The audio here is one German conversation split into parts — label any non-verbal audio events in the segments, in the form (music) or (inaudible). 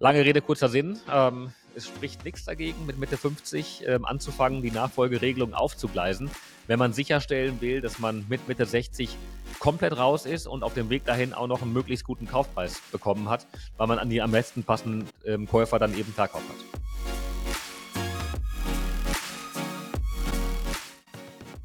Lange Rede, kurzer Sinn. Ähm, es spricht nichts dagegen, mit Mitte 50 ähm, anzufangen, die Nachfolgeregelung aufzugleisen, wenn man sicherstellen will, dass man mit Mitte 60 komplett raus ist und auf dem Weg dahin auch noch einen möglichst guten Kaufpreis bekommen hat, weil man an die am besten passenden ähm, Käufer dann eben verkauft hat.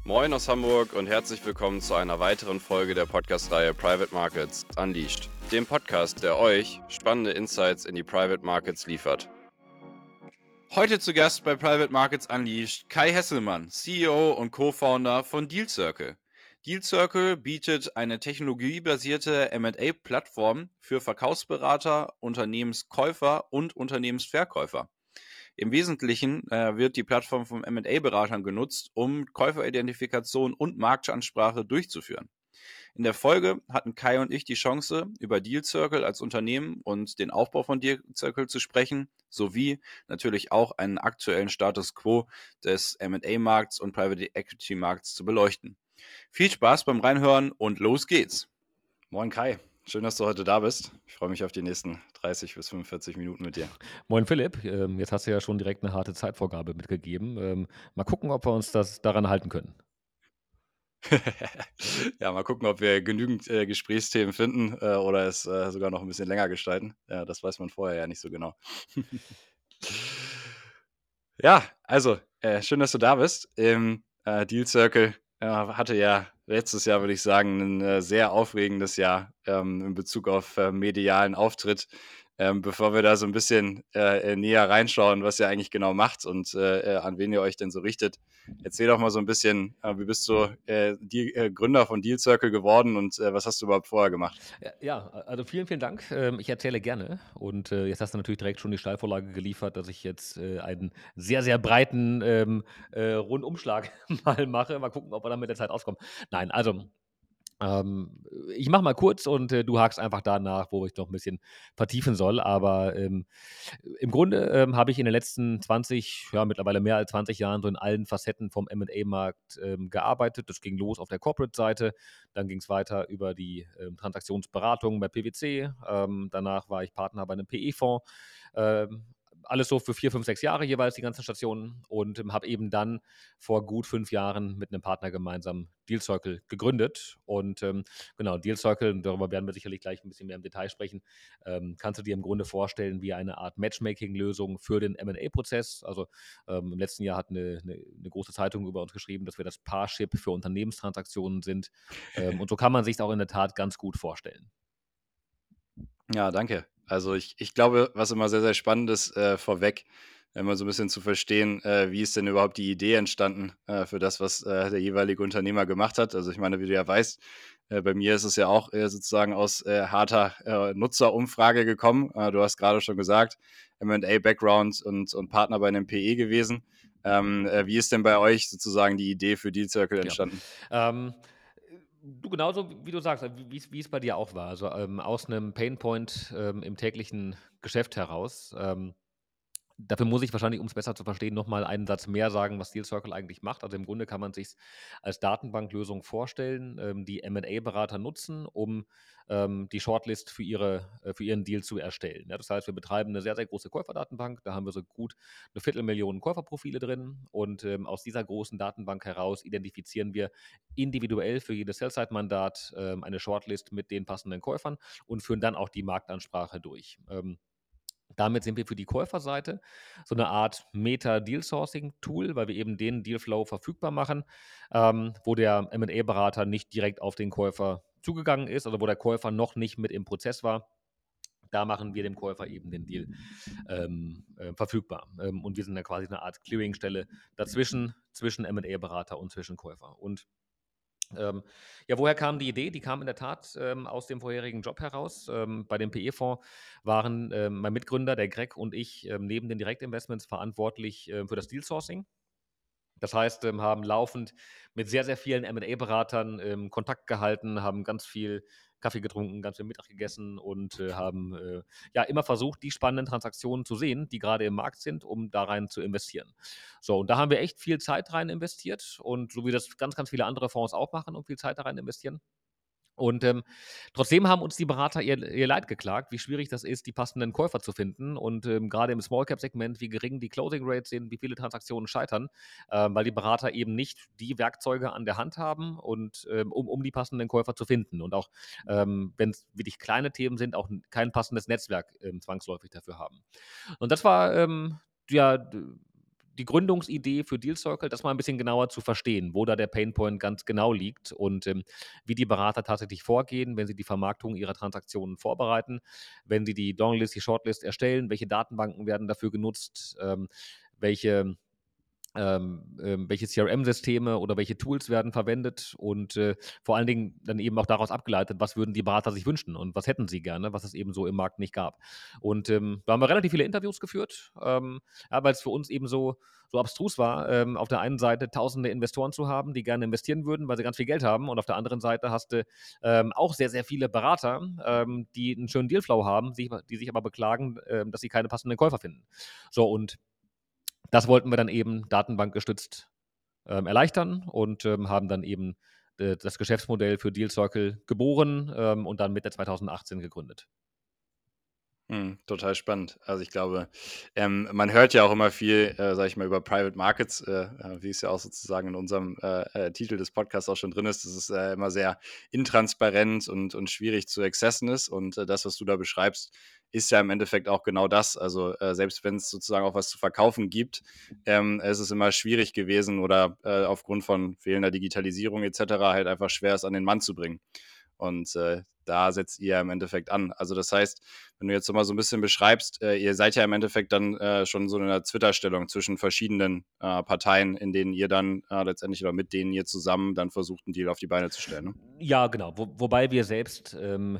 Moin aus Hamburg und herzlich willkommen zu einer weiteren Folge der Podcast-Reihe Private Markets Unleashed, dem Podcast, der euch spannende Insights in die Private Markets liefert. Heute zu Gast bei Private Markets Unleashed Kai Hesselmann, CEO und Co-Founder von Deal Circle. Deal Circle bietet eine technologiebasierte MA-Plattform für Verkaufsberater, Unternehmenskäufer und Unternehmensverkäufer. Im Wesentlichen äh, wird die Plattform von MA-Beratern genutzt, um Käuferidentifikation und Marktansprache durchzuführen. In der Folge hatten Kai und ich die Chance, über Deal Circle als Unternehmen und den Aufbau von Deal Circle zu sprechen, sowie natürlich auch einen aktuellen Status quo des MA-Markts und Private Equity Markts zu beleuchten. Viel Spaß beim Reinhören und los geht's. Moin Kai, schön, dass du heute da bist. Ich freue mich auf die nächsten 30 bis 45 Minuten mit dir. Moin Philipp, ähm, jetzt hast du ja schon direkt eine harte Zeitvorgabe mitgegeben. Ähm, mal gucken, ob wir uns das daran halten können. (laughs) ja, mal gucken, ob wir genügend äh, Gesprächsthemen finden äh, oder es äh, sogar noch ein bisschen länger gestalten. Ja, das weiß man vorher ja nicht so genau. (laughs) ja, also, äh, schön, dass du da bist. Im äh, Deal Circle hatte ja letztes Jahr, würde ich sagen, ein äh, sehr aufregendes Jahr ähm, in Bezug auf äh, medialen Auftritt. Ähm, bevor wir da so ein bisschen äh, äh, näher reinschauen, was ihr eigentlich genau macht und äh, äh, an wen ihr euch denn so richtet, erzähl doch mal so ein bisschen, äh, wie bist du die, Gründer von Deal Circle geworden und was hast du überhaupt vorher gemacht? Ja, also vielen, vielen Dank. Ähm, ich erzähle gerne und jetzt hast du natürlich direkt schon die Steilvorlage geliefert, dass ich jetzt einen sehr, sehr breiten ähm, Rundumschlag (laughs) mal mache. Mal gucken, ob wir dann mit der Zeit auskommen. Nein, also ähm, ich mache mal kurz und äh, du hakst einfach danach, wo ich noch ein bisschen vertiefen soll. Aber ähm, im Grunde ähm, habe ich in den letzten 20, ja mittlerweile mehr als 20 Jahren so in allen Facetten vom M&A-Markt ähm, gearbeitet. Das ging los auf der Corporate-Seite, dann ging es weiter über die ähm, Transaktionsberatung bei PwC. Ähm, danach war ich Partner bei einem PE-Fonds alles so für vier, fünf, sechs Jahre jeweils, die ganzen Stationen. Und habe eben dann vor gut fünf Jahren mit einem Partner gemeinsam Deal Circle gegründet. Und ähm, genau, Deal Circle, darüber werden wir sicherlich gleich ein bisschen mehr im Detail sprechen, ähm, kannst du dir im Grunde vorstellen wie eine Art Matchmaking-Lösung für den MA-Prozess. Also ähm, im letzten Jahr hat eine, eine, eine, große Zeitung über uns geschrieben, dass wir das Parship für Unternehmenstransaktionen sind. Ähm, und so kann man sich auch in der Tat ganz gut vorstellen. Ja, danke. Also ich, ich glaube, was immer sehr, sehr spannend ist, äh, vorweg, immer so ein bisschen zu verstehen, äh, wie ist denn überhaupt die Idee entstanden äh, für das, was äh, der jeweilige Unternehmer gemacht hat. Also ich meine, wie du ja weißt, äh, bei mir ist es ja auch äh, sozusagen aus harter Nutzerumfrage gekommen. du hast gerade schon gesagt, MA-Background und, und Partner bei einem PE gewesen. Ähm, wie ist denn bei euch sozusagen die Idee für Deal Circle entstanden? Ja. Ähm Du genauso, wie du sagst, wie es bei dir auch war. Also ähm, aus einem Painpoint ähm, im täglichen Geschäft heraus. Ähm, Dafür muss ich wahrscheinlich, um es besser zu verstehen, nochmal einen Satz mehr sagen, was Deal Circle eigentlich macht. Also im Grunde kann man sich als Datenbanklösung vorstellen, ähm, die MA-Berater nutzen, um ähm, die Shortlist für, ihre, äh, für ihren Deal zu erstellen. Ja, das heißt, wir betreiben eine sehr, sehr große Käuferdatenbank. Da haben wir so gut eine Viertelmillion Käuferprofile drin. Und ähm, aus dieser großen Datenbank heraus identifizieren wir individuell für jedes Sell-Side-Mandat ähm, eine Shortlist mit den passenden Käufern und führen dann auch die Marktansprache durch. Damit sind wir für die Käuferseite so eine Art Meta-Deal-Sourcing-Tool, weil wir eben den Dealflow verfügbar machen, ähm, wo der MA-Berater nicht direkt auf den Käufer zugegangen ist, also wo der Käufer noch nicht mit im Prozess war. Da machen wir dem Käufer eben den Deal ähm, äh, verfügbar. Ähm, und wir sind dann quasi eine Art Clearingstelle dazwischen, zwischen MA-Berater und zwischen Käufer. Und ähm, ja, woher kam die Idee? Die kam in der Tat ähm, aus dem vorherigen Job heraus. Ähm, bei dem PE-Fonds waren ähm, mein Mitgründer, der Greg und ich ähm, neben den Direktinvestments verantwortlich äh, für das Deal-Sourcing. Das heißt, ähm, haben laufend mit sehr, sehr vielen MA-Beratern Kontakt gehalten, haben ganz viel Kaffee getrunken, ganz viel Mittag gegessen und äh, haben äh, ja immer versucht, die spannenden Transaktionen zu sehen, die gerade im Markt sind, um da rein zu investieren. So, und da haben wir echt viel Zeit rein investiert und so wie das ganz, ganz viele andere Fonds auch machen und viel Zeit da rein investieren. Und ähm, trotzdem haben uns die Berater ihr, ihr Leid geklagt, wie schwierig das ist, die passenden Käufer zu finden. Und ähm, gerade im Small Cap Segment, wie gering die Closing Rates sind, wie viele Transaktionen scheitern, ähm, weil die Berater eben nicht die Werkzeuge an der Hand haben und ähm, um, um die passenden Käufer zu finden. Und auch ähm, wenn es wirklich kleine Themen sind, auch kein passendes Netzwerk ähm, zwangsläufig dafür haben. Und das war ja die Gründungsidee für Deal Circle, das mal ein bisschen genauer zu verstehen, wo da der Painpoint ganz genau liegt und ähm, wie die Berater tatsächlich vorgehen, wenn sie die Vermarktung ihrer Transaktionen vorbereiten, wenn sie die Longlist, die Shortlist erstellen, welche Datenbanken werden dafür genutzt, ähm, welche ähm, ähm, welche CRM-Systeme oder welche Tools werden verwendet und äh, vor allen Dingen dann eben auch daraus abgeleitet, was würden die Berater sich wünschen und was hätten sie gerne, was es eben so im Markt nicht gab. Und ähm, da haben wir relativ viele Interviews geführt, ähm, ja, weil es für uns eben so, so abstrus war, ähm, auf der einen Seite tausende Investoren zu haben, die gerne investieren würden, weil sie ganz viel Geld haben und auf der anderen Seite hast du ähm, auch sehr, sehr viele Berater, die einen schönen Dealflow haben, die, die sich aber beklagen, dass sie keine passenden Käufer finden. So und das wollten wir dann eben datenbankgestützt ähm, erleichtern und ähm, haben dann eben äh, das Geschäftsmodell für Deal Circle geboren ähm, und dann Mitte 2018 gegründet. Hm, total spannend. Also ich glaube, ähm, man hört ja auch immer viel, äh, sage ich mal, über Private Markets, äh, äh, wie es ja auch sozusagen in unserem äh, äh, Titel des Podcasts auch schon drin ist, dass es äh, immer sehr intransparent und, und schwierig zu accessen ist. Und das, was du da beschreibst, ist ja im Endeffekt auch genau das. Also selbst wenn es sozusagen auch was zu verkaufen gibt, ähm, ist es immer schwierig gewesen oder aufgrund von fehlender Digitalisierung etc. halt einfach schwer, es an den Mann zu bringen. Und äh, da setzt ihr im Endeffekt an. Also das heißt, wenn du jetzt mal so ein bisschen beschreibst, äh, ihr seid ja im Endeffekt dann äh, schon so in einer Zwitterstellung zwischen verschiedenen äh, Parteien, in denen ihr dann äh, letztendlich oder mit denen ihr zusammen dann versucht, einen Deal auf die Beine zu stellen. Ne? Ja, genau. Wo, wobei wir selbst ähm,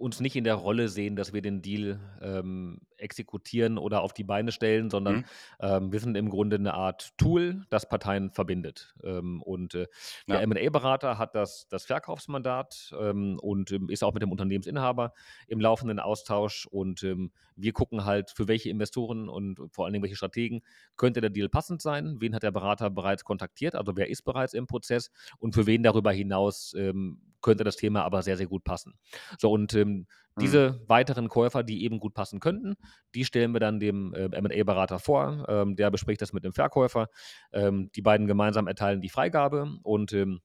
uns nicht in der Rolle sehen, dass wir den Deal ähm, exekutieren oder auf die Beine stellen, sondern mhm. ähm, wir sind im Grunde eine Art Tool, das Parteien verbindet. Ähm, und äh, der ja. MA-Berater hat das, das Verkaufsmandat ähm, und ähm, ist auch mit dem Unternehmensinhaber im laufenden Austausch. Und ähm, wir gucken halt, für welche Investoren und vor allen Dingen welche Strategen könnte der Deal passend sein. Wen hat der Berater bereits kontaktiert? Also wer ist bereits im Prozess und für wen darüber hinaus könnte das Thema aber sehr, sehr gut passen. So, und ähm, mhm. diese weiteren Käufer, die eben gut passen könnten, die stellen wir dann dem äh, MA-Berater vor. Ähm, der bespricht das mit dem Verkäufer. Ähm, die beiden gemeinsam erteilen die Freigabe und ähm,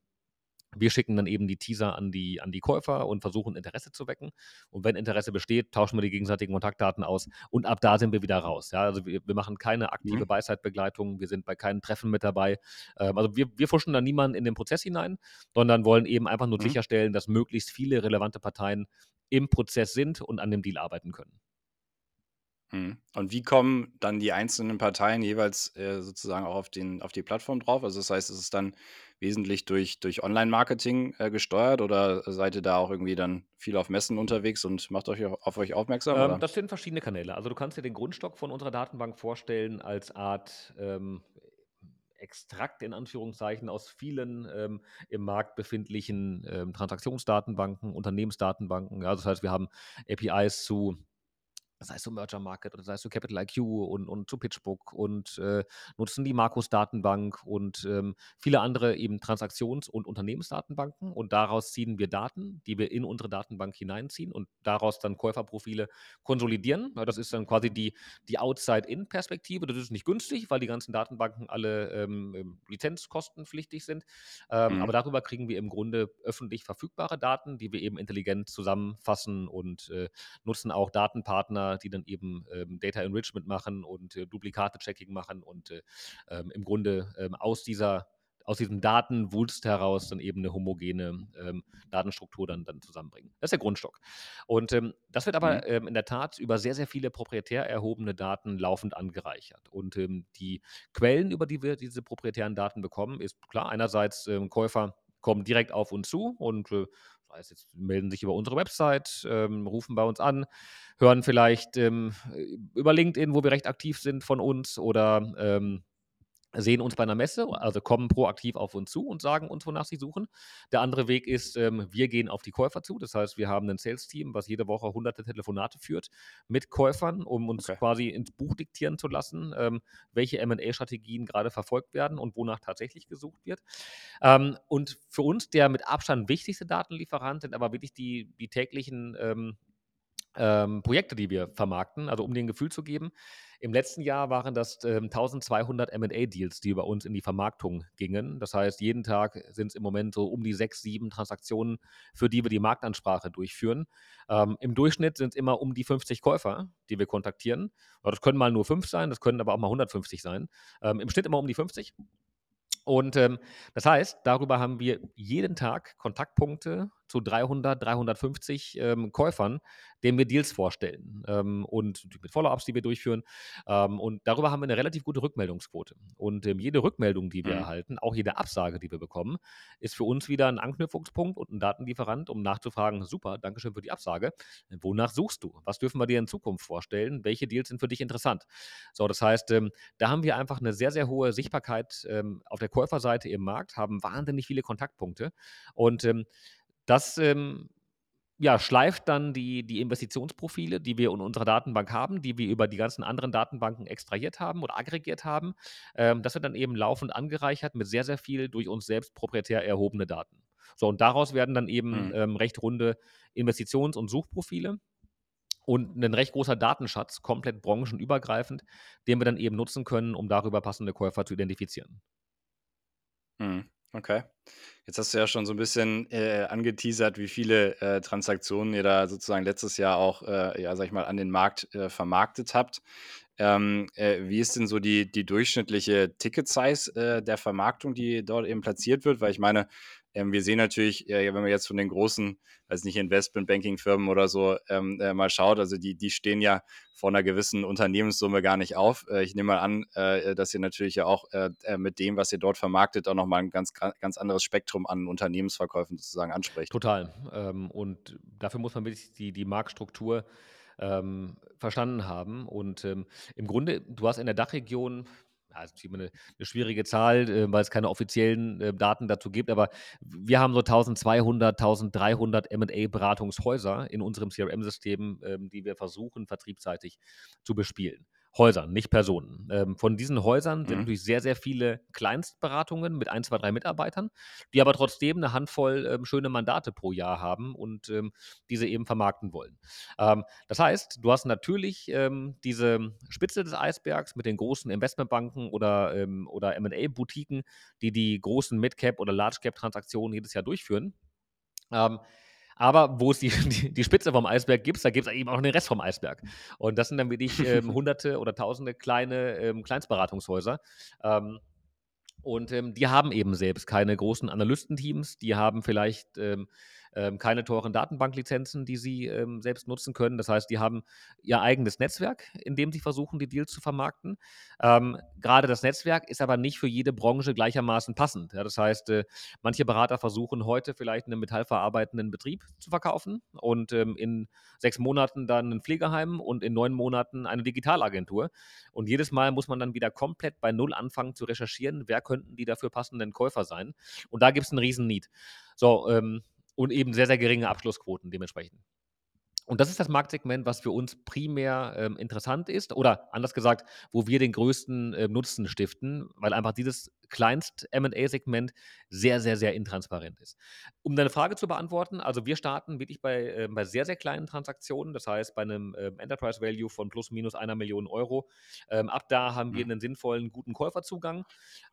wir schicken dann eben die Teaser an die, an die Käufer und versuchen Interesse zu wecken. Und wenn Interesse besteht, tauschen wir die gegenseitigen Kontaktdaten aus und ab da sind wir wieder raus. Ja, also wir, wir machen keine aktive mhm. Beiseitbegleitung, wir sind bei keinen Treffen mit dabei. Ähm, also wir, wir fuschen da niemanden in den Prozess hinein, sondern wollen eben einfach nur mhm. sicherstellen, dass möglichst viele relevante Parteien im Prozess sind und an dem Deal arbeiten können. Mhm. Und wie kommen dann die einzelnen Parteien jeweils äh, sozusagen auch auf, den, auf die Plattform drauf? Also das heißt, ist es dann wesentlich durch, durch Online-Marketing äh, gesteuert oder seid ihr da auch irgendwie dann viel auf Messen unterwegs und macht euch auf euch aufmerksam? Ähm, das sind verschiedene Kanäle. Also du kannst dir den Grundstock von unserer Datenbank vorstellen als Art ähm, Extrakt in Anführungszeichen aus vielen ähm, im Markt befindlichen ähm, Transaktionsdatenbanken, Unternehmensdatenbanken. Ja, das heißt, wir haben APIs zu sei es so Merger Market oder sei es so Capital IQ und, und zu PitchBook und äh, nutzen die Markus-Datenbank und ähm, viele andere eben Transaktions- und Unternehmensdatenbanken und daraus ziehen wir Daten, die wir in unsere Datenbank hineinziehen und daraus dann Käuferprofile konsolidieren. Ja, das ist dann quasi die, die Outside-In-Perspektive. Das ist nicht günstig, weil die ganzen Datenbanken alle ähm, ähm lizenzkostenpflichtig sind. Ähm, mhm. Aber darüber kriegen wir im Grunde öffentlich verfügbare Daten, die wir eben intelligent zusammenfassen und äh, nutzen auch Datenpartner die dann eben ähm, Data Enrichment machen und äh, Duplikate-Checking machen und äh, ähm, im Grunde ähm, aus dieser aus diesem Datenwulst heraus dann eben eine homogene ähm, Datenstruktur dann, dann zusammenbringen. Das ist der Grundstock. Und ähm, das wird aber mhm. ähm, in der Tat über sehr, sehr viele proprietär erhobene Daten laufend angereichert. Und ähm, die Quellen, über die wir diese proprietären Daten bekommen, ist klar, einerseits ähm, Käufer kommen direkt auf uns zu und äh, heißt jetzt, melden sich über unsere Website, ähm, rufen bei uns an, hören vielleicht ähm, über LinkedIn, wo wir recht aktiv sind, von uns oder ähm, sehen uns bei einer Messe, also kommen proaktiv auf uns zu und sagen uns, wonach sie suchen. Der andere Weg ist, ähm, wir gehen auf die Käufer zu. Das heißt, wir haben ein Sales-Team, was jede Woche hunderte Telefonate führt mit Käufern, um uns Okay. quasi ins Buch diktieren zu lassen, ähm, welche M&A-Strategien gerade verfolgt werden und wonach tatsächlich gesucht wird. Ähm, und für uns der mit Abstand wichtigste Datenlieferant sind aber wirklich die, die täglichen ähm, Projekte, die wir vermarkten, also um dir ein Gefühl zu geben. Im letzten Jahr waren das ähm, 1200 M&A-Deals, die bei uns in die Vermarktung gingen. Das heißt, jeden Tag sind es im Moment so um die sechs, sieben Transaktionen, für die wir die Marktansprache durchführen. Ähm, Im Durchschnitt sind es immer um die 50 Käufer, die wir kontaktieren. Das können mal nur fünf sein, das können aber auch mal 150 sein. Ähm, Im Schnitt immer um die 50. Und ähm, das heißt, darüber haben wir jeden Tag Kontaktpunkte zu 300, 350 ähm, Käufern, denen wir Deals vorstellen ähm, und mit Follow-ups, die wir durchführen. Ähm, und darüber haben wir eine relativ gute Rückmeldungsquote. Und ähm, jede Rückmeldung, die wir Mhm. erhalten, auch jede Absage, die wir bekommen, ist für uns wieder ein Anknüpfungspunkt und ein Datenlieferant, um nachzufragen, super, danke schön für die Absage. Wonach suchst du? Was dürfen wir dir in Zukunft vorstellen? Welche Deals sind für dich interessant? So, das heißt, ähm, da haben wir einfach eine sehr, sehr hohe Sichtbarkeit ähm, auf der Käuferseite im Markt, haben wahnsinnig viele Kontaktpunkte und das ähm, ja, schleift dann die, die Investitionsprofile, die wir in unserer Datenbank haben, die wir über die ganzen anderen Datenbanken extrahiert haben oder aggregiert haben. Ähm, das wird dann eben laufend angereichert mit sehr, sehr viel durch uns selbst proprietär erhobene Daten. So, und daraus werden dann eben Mhm. ähm, recht runde Investitions- und Suchprofile und ein recht großer Datenschatz, komplett branchenübergreifend, den wir dann eben nutzen können, um darüber passende Käufer zu identifizieren. Mhm. Okay. Jetzt hast du ja schon so ein bisschen, äh, angeteasert, wie viele, äh, Transaktionen ihr da sozusagen letztes Jahr auch, äh, ja, sage ich mal, an den Markt, äh, vermarktet habt. Ähm, äh, wie ist denn so die die durchschnittliche Ticket-Size, äh, der Vermarktung, die dort eben platziert wird? Weil ich meine, wir sehen natürlich, äh, wenn man jetzt von den großen, weiß nicht, Investmentbanking-Firmen oder so, ähm, äh, mal schaut, also die die stehen ja vor einer gewissen Unternehmenssumme gar nicht auf. Äh, ich nehme mal an, äh, dass ihr natürlich ja auch, äh, äh, mit dem, was ihr dort vermarktet, auch noch mal 'n ganz ganz anderes Spektrum an Unternehmensverkäufen sozusagen ansprecht. Total. Ähm, und dafür muss man wirklich die, die Marktstruktur ähm, verstanden haben. Und ähm, im Grunde, du hast in der Dachregion, ja, ist immer eine, eine schwierige Zahl, äh, weil es keine offiziellen äh, Daten dazu gibt, aber wir haben so 1200, 1300 MA-Beratungshäuser in unserem CRM-System, ähm, die wir versuchen, vertriebsseitig zu bespielen. Häusern, nicht Personen. Ähm, von diesen Häusern sind Mhm. natürlich sehr, sehr viele Kleinstberatungen mit ein, zwei, drei Mitarbeitern, die aber trotzdem eine Handvoll ähm, schöne Mandate pro Jahr haben und ähm, diese eben vermarkten wollen. Ähm, das heißt, du hast natürlich ähm, diese Spitze des Eisbergs mit den großen Investmentbanken oder, ähm, oder MA-Boutiquen, die die großen Mid-Cap- oder Large-Cap-Transaktionen jedes Jahr durchführen. Ähm, aber wo es die, (laughs) die, die Spitze vom Eisberg gibt, da gibt es eben auch den Rest vom Eisberg. Und das sind dann wirklich (laughs) ähm, hunderte oder tausende kleine ähm, Kleinstberatungshäuser. Ähm, und ähm, die haben eben selbst keine großen Analystenteams, die haben vielleicht ähm, keine teuren Datenbanklizenzen, die sie ähm, selbst nutzen können. Das heißt, die haben ihr eigenes Netzwerk, in dem sie versuchen, die Deals zu vermarkten. Ähm, Gerade das Netzwerk ist aber nicht für jede Branche gleichermaßen passend. Ja, das heißt, äh, manche Berater versuchen heute vielleicht einen metallverarbeitenden Betrieb zu verkaufen und ähm, in sechs Monaten dann ein Pflegeheim und in neun Monaten eine Digitalagentur. Und jedes Mal muss man dann wieder komplett bei Null anfangen zu recherchieren, wer könnten die dafür passenden Käufer sein. Und da gibt es einen riesen Need. So, ähm, und eben sehr, sehr geringe Abschlussquoten dementsprechend. Und das ist das Marktsegment, was für uns primär ähm, interessant ist oder anders gesagt, wo wir den größten äh, Nutzen stiften, weil einfach dieses Kleinst-M&A-Segment sehr, sehr, sehr intransparent ist. Um deine Frage zu beantworten, also wir starten wirklich bei, äh, bei sehr, sehr kleinen Transaktionen, das heißt bei einem ähm, Enterprise Value von plus minus einer Million Euro. Ähm, ab da haben wir Mhm. einen sinnvollen, guten Käuferzugang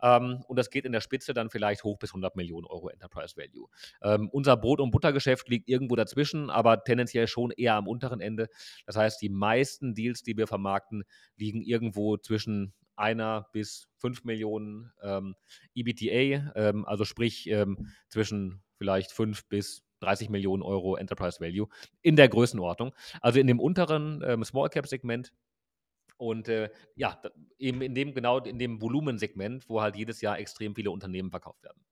ähm, und das geht in der Spitze dann vielleicht hoch bis 100 Millionen Euro Enterprise Value. Ähm, unser Brot- und Buttergeschäft liegt irgendwo dazwischen, aber tendenziell schon eher am unteren Ende. Das heißt, die meisten Deals, die wir vermarkten, liegen irgendwo zwischen einer bis fünf Millionen ähm, EBTA, ähm, also sprich ähm, zwischen vielleicht fünf bis 30 Millionen Euro Enterprise Value in der Größenordnung. Also in dem unteren ähm, Small Cap Segment und äh, ja, eben in dem genau in dem Volumensegment, wo halt jedes Jahr extrem viele Unternehmen verkauft werden.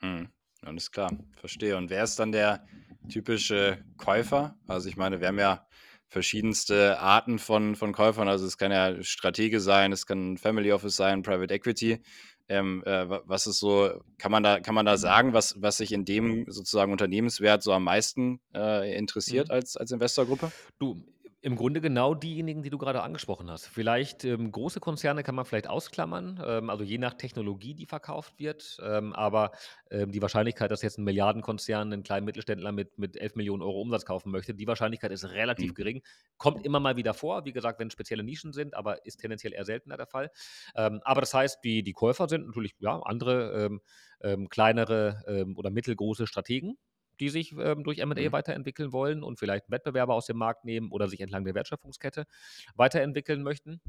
Mhm. Alles klar, verstehe. Und wer ist dann der typische Käufer? Also ich meine, wir haben ja verschiedenste Arten von, von Käufern. Also es kann ja Stratege sein, es kann Family Office sein, Private Equity. Ähm, äh, was ist so, kann man da, kann man da sagen, was, was sich in dem sozusagen Unternehmenswert so am meisten äh, interessiert Mhm. als, als Investorgruppe? Du, im Grunde genau diejenigen, die du gerade angesprochen hast. Vielleicht, ähm, große Konzerne kann man vielleicht ausklammern, ähm, also je nach Technologie, die verkauft wird. Ähm, aber, ähm, die Wahrscheinlichkeit, dass jetzt ein Milliardenkonzern einen kleinen Mittelständler mit mit 11.000.000 € Umsatz kaufen möchte, die Wahrscheinlichkeit ist relativ Mhm. gering. Kommt immer mal wieder vor, wie gesagt, wenn spezielle Nischen sind, aber ist tendenziell eher seltener der Fall. Ähm, aber das heißt, die die Käufer sind natürlich, ja, andere, ähm, ähm, kleinere, ähm, oder mittelgroße Strategen, die sich ähm, durch M&A Mhm. weiterentwickeln wollen und vielleicht Wettbewerber aus dem Markt nehmen oder sich entlang der Wertschöpfungskette weiterentwickeln möchten.